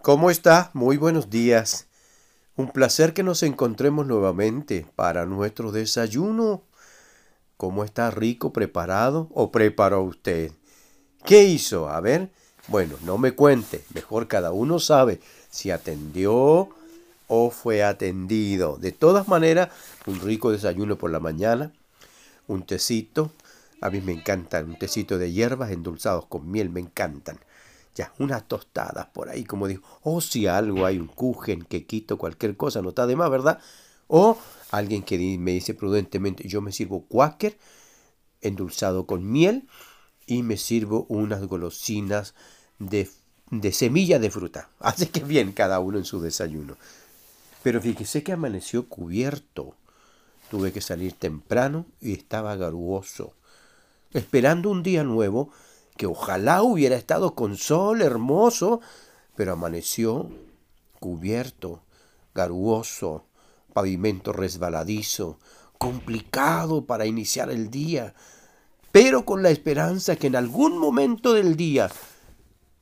¿Cómo está? Muy buenos días. Un placer que nos encontremos nuevamente para nuestro desayuno. ¿Cómo está rico preparado o preparó usted? ¿Qué hizo? A ver. Bueno, no me cuente. Mejor cada uno sabe si atendió o fue atendido. De todas maneras, un rico desayuno por la mañana, un tecito. A mí me encantan un tecito de hierbas endulzados con miel, me encantan unas tostadas por ahí, como digo, o si algo hay un kuchen, quito cualquier cosa, no está de más, ¿verdad? O alguien que me dice prudentemente, yo me sirvo quaker endulzado con miel y me sirvo unas golosinas de, de semilla de fruta. Así que bien cada uno en su desayuno. Pero fíjese que amaneció cubierto. Tuve que salir temprano y estaba garuoso, esperando un día nuevo que ojalá hubiera estado con sol hermoso, pero amaneció cubierto, garuoso, pavimento resbaladizo, complicado para iniciar el día, pero con la esperanza que en algún momento del día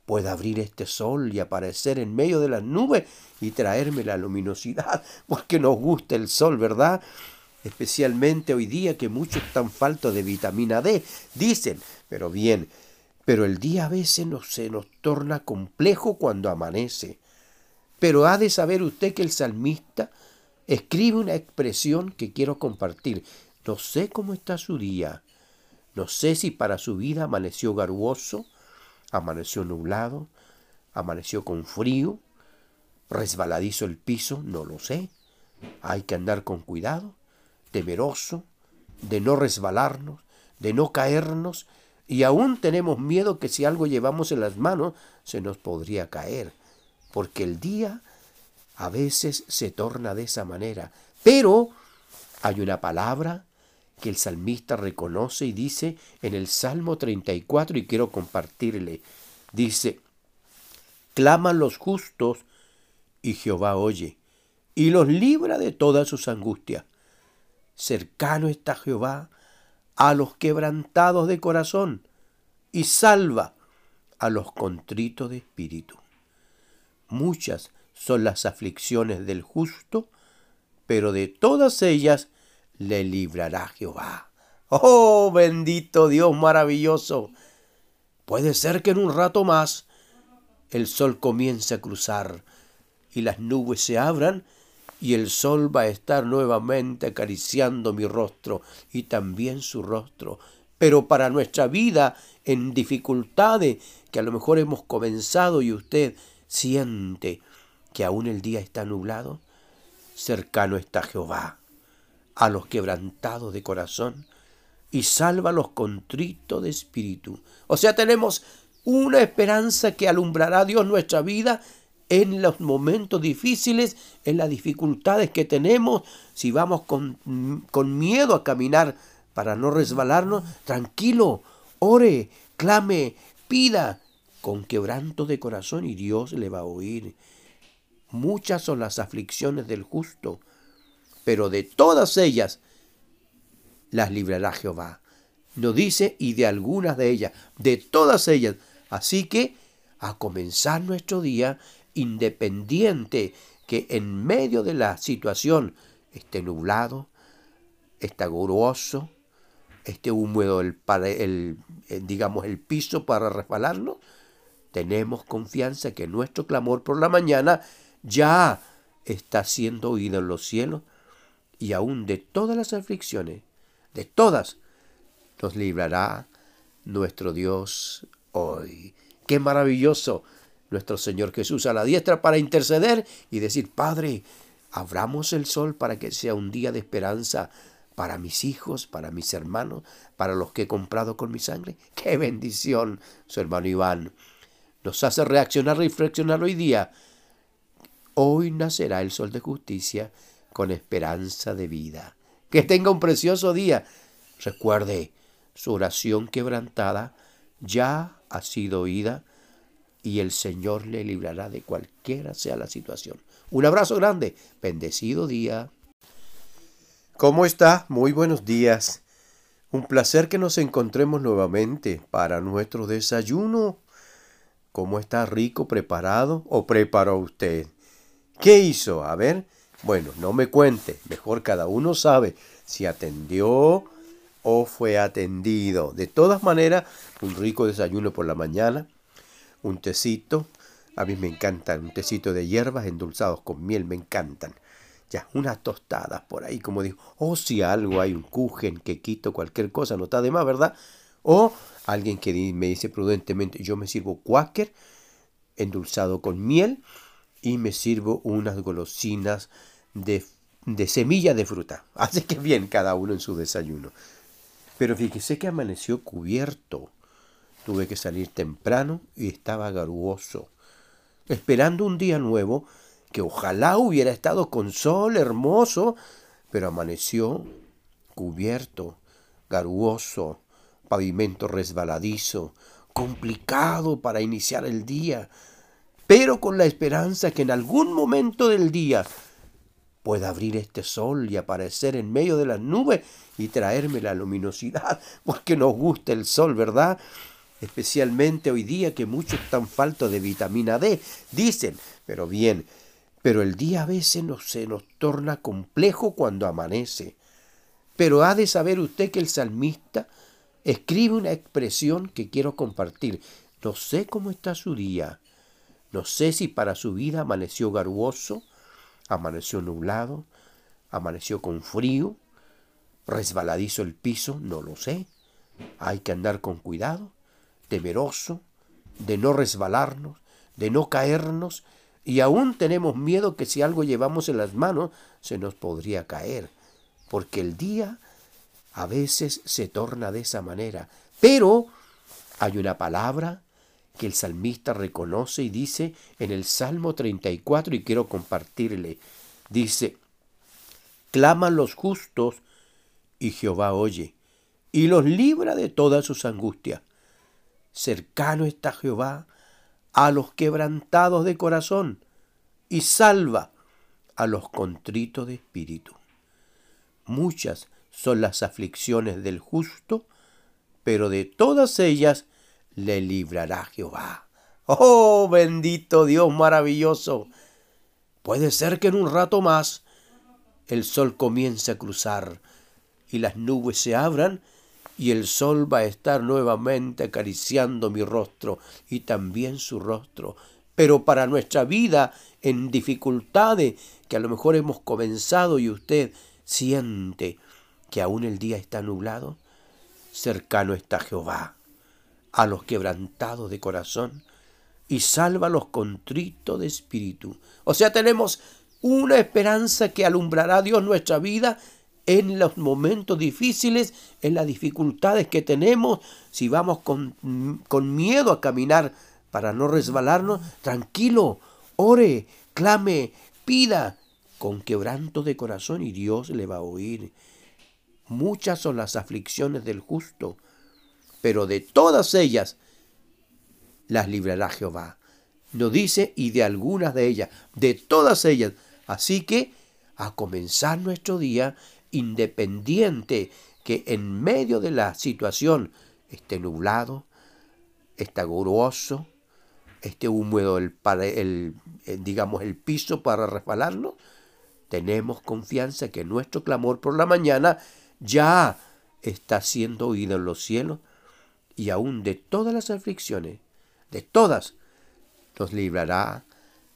pueda abrir este sol y aparecer en medio de las nubes y traerme la luminosidad, porque nos gusta el sol, ¿verdad? Especialmente hoy día que muchos están faltos de vitamina D, dicen, pero bien, pero el día a veces se nos torna complejo cuando amanece. Pero ha de saber usted que el salmista escribe una expresión que quiero compartir. No sé cómo está su día. No sé si para su vida amaneció garuoso, amaneció nublado, amaneció con frío, resbaladizo el piso, no lo sé. Hay que andar con cuidado, temeroso, de no resbalarnos, de no caernos y aún tenemos miedo que si algo llevamos en las manos se nos podría caer, porque el día a veces se torna de esa manera. Pero hay una palabra que el salmista reconoce y dice en el Salmo 34 y quiero compartirle. Dice, claman los justos y Jehová oye y los libra de todas sus angustias. Cercano está Jehová a los quebrantados de corazón y salva a los contritos de espíritu. Muchas son las aflicciones del justo, pero de todas ellas le librará Jehová. Oh, bendito Dios maravilloso. Puede ser que en un rato más el sol comience a cruzar y las nubes se abran y el sol va a estar nuevamente acariciando mi rostro y también su rostro. Pero para nuestra vida en dificultades que a lo mejor hemos comenzado y usted siente que aún el día está nublado, cercano está Jehová a los quebrantados de corazón y salva a los contritos de espíritu. O sea, tenemos una esperanza que alumbrará a Dios nuestra vida en los momentos difíciles, en las dificultades que tenemos, si vamos con, con miedo a caminar para no resbalarnos, tranquilo, ore, clame, pida con quebranto de corazón y Dios le va a oír. Muchas son las aflicciones del justo, pero de todas ellas las librará Jehová. No dice y de algunas de ellas, de todas ellas. Así que a comenzar nuestro día independiente que en medio de la situación esté nublado, esté gruoso, esté húmedo el, el, digamos, el piso para resbalarnos, tenemos confianza que nuestro clamor por la mañana ya está siendo oído en los cielos y aún de todas las aflicciones, de todas, nos librará nuestro Dios hoy. Qué maravilloso nuestro Señor Jesús a la diestra para interceder y decir, Padre, abramos el sol para que sea un día de esperanza para mis hijos, para mis hermanos, para los que he comprado con mi sangre. ¡Qué bendición! Su hermano Iván nos hace reaccionar, reflexionar hoy día. Hoy nacerá el sol de justicia con esperanza de vida. Que tenga un precioso día. Recuerde, su oración quebrantada ya ha sido oída y el Señor le librará de cualquiera sea la situación. Un abrazo grande, bendecido día. ¿Cómo está? Muy buenos días. Un placer que nos encontremos nuevamente para nuestro desayuno. ¿Cómo está rico preparado o preparó usted? ¿Qué hizo? A ver. Bueno, no me cuente. Mejor cada uno sabe si atendió o fue atendido. De todas maneras, un rico desayuno por la mañana, un tecito. A mí me encantan un tecito de hierbas endulzados con miel, me encantan. Ya, unas tostadas por ahí, como digo. O si algo hay, un kuchen, quito cualquier cosa, no está de más, ¿verdad? O alguien que me dice prudentemente, yo me sirvo quaker endulzado con miel y me sirvo unas golosinas de, de semilla de fruta. Así que bien cada uno en su desayuno. Pero fíjese que amaneció cubierto. Tuve que salir temprano y estaba garuoso, esperando un día nuevo que ojalá hubiera estado con sol hermoso, pero amaneció cubierto, garuoso, pavimento resbaladizo, complicado para iniciar el día, pero con la esperanza que en algún momento del día pueda abrir este sol y aparecer en medio de las nubes y traerme la luminosidad, porque nos gusta el sol, ¿verdad? Especialmente hoy día que muchos están faltos de vitamina D, dicen, pero bien, pero el día a veces no, se nos torna complejo cuando amanece. Pero ha de saber usted que el salmista escribe una expresión que quiero compartir. No sé cómo está su día. No sé si para su vida amaneció garuoso, amaneció nublado, amaneció con frío, resbaladizo el piso, no lo sé. Hay que andar con cuidado, temeroso, de no resbalarnos, de no caernos, y aún tenemos miedo que si algo llevamos en las manos se nos podría caer, porque el día a veces se torna de esa manera. Pero hay una palabra que el salmista reconoce y dice en el Salmo 34 y quiero compartirle. Dice, claman los justos y Jehová oye y los libra de todas sus angustias. Cercano está Jehová a los quebrantados de corazón y salva a los contritos de espíritu. Muchas son las aflicciones del justo, pero de todas ellas le librará Jehová. Oh, bendito Dios maravilloso. Puede ser que en un rato más el sol comience a cruzar y las nubes se abran y el sol va a estar nuevamente acariciando mi rostro y también su rostro. Pero para nuestra vida en dificultades que a lo mejor hemos comenzado y usted siente que aún el día está nublado, cercano está Jehová a los quebrantados de corazón y salva a los contritos de espíritu. O sea, tenemos una esperanza que alumbrará Dios nuestra vida en los momentos difíciles, en las dificultades que tenemos, si vamos con, con miedo a caminar para no resbalarnos, tranquilo, ore, clame, pida con quebranto de corazón y Dios le va a oír. Muchas son las aflicciones del justo, pero de todas ellas las librará Jehová. No dice, y de algunas de ellas, de todas ellas. Así que a comenzar nuestro día independiente que en medio de la situación esté nublado, esté gruoso, esté húmedo el, el, el, digamos el piso para resbalarnos, tenemos confianza que nuestro clamor por la mañana ya está siendo oído en los cielos y aún de todas las aflicciones, de todas, nos librará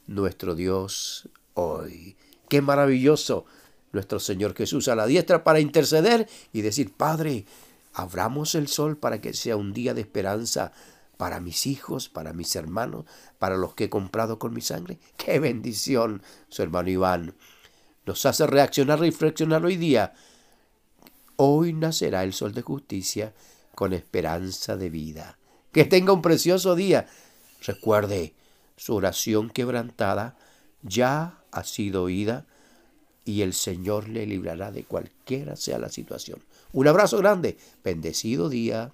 nuestro Dios hoy. Qué maravilloso nuestro Señor Jesús a la diestra para interceder y decir, Padre, abramos el sol para que sea un día de esperanza para mis hijos, para mis hermanos, para los que he comprado con mi sangre. Qué bendición, su hermano Iván. Nos hace reaccionar, reflexionar hoy día Hoy nacerá el sol de justicia con esperanza de vida. Que tenga un precioso día. Recuerde, su oración quebrantada ya ha sido oída y el Señor le librará de cualquiera sea la situación. Un abrazo grande, bendecido día.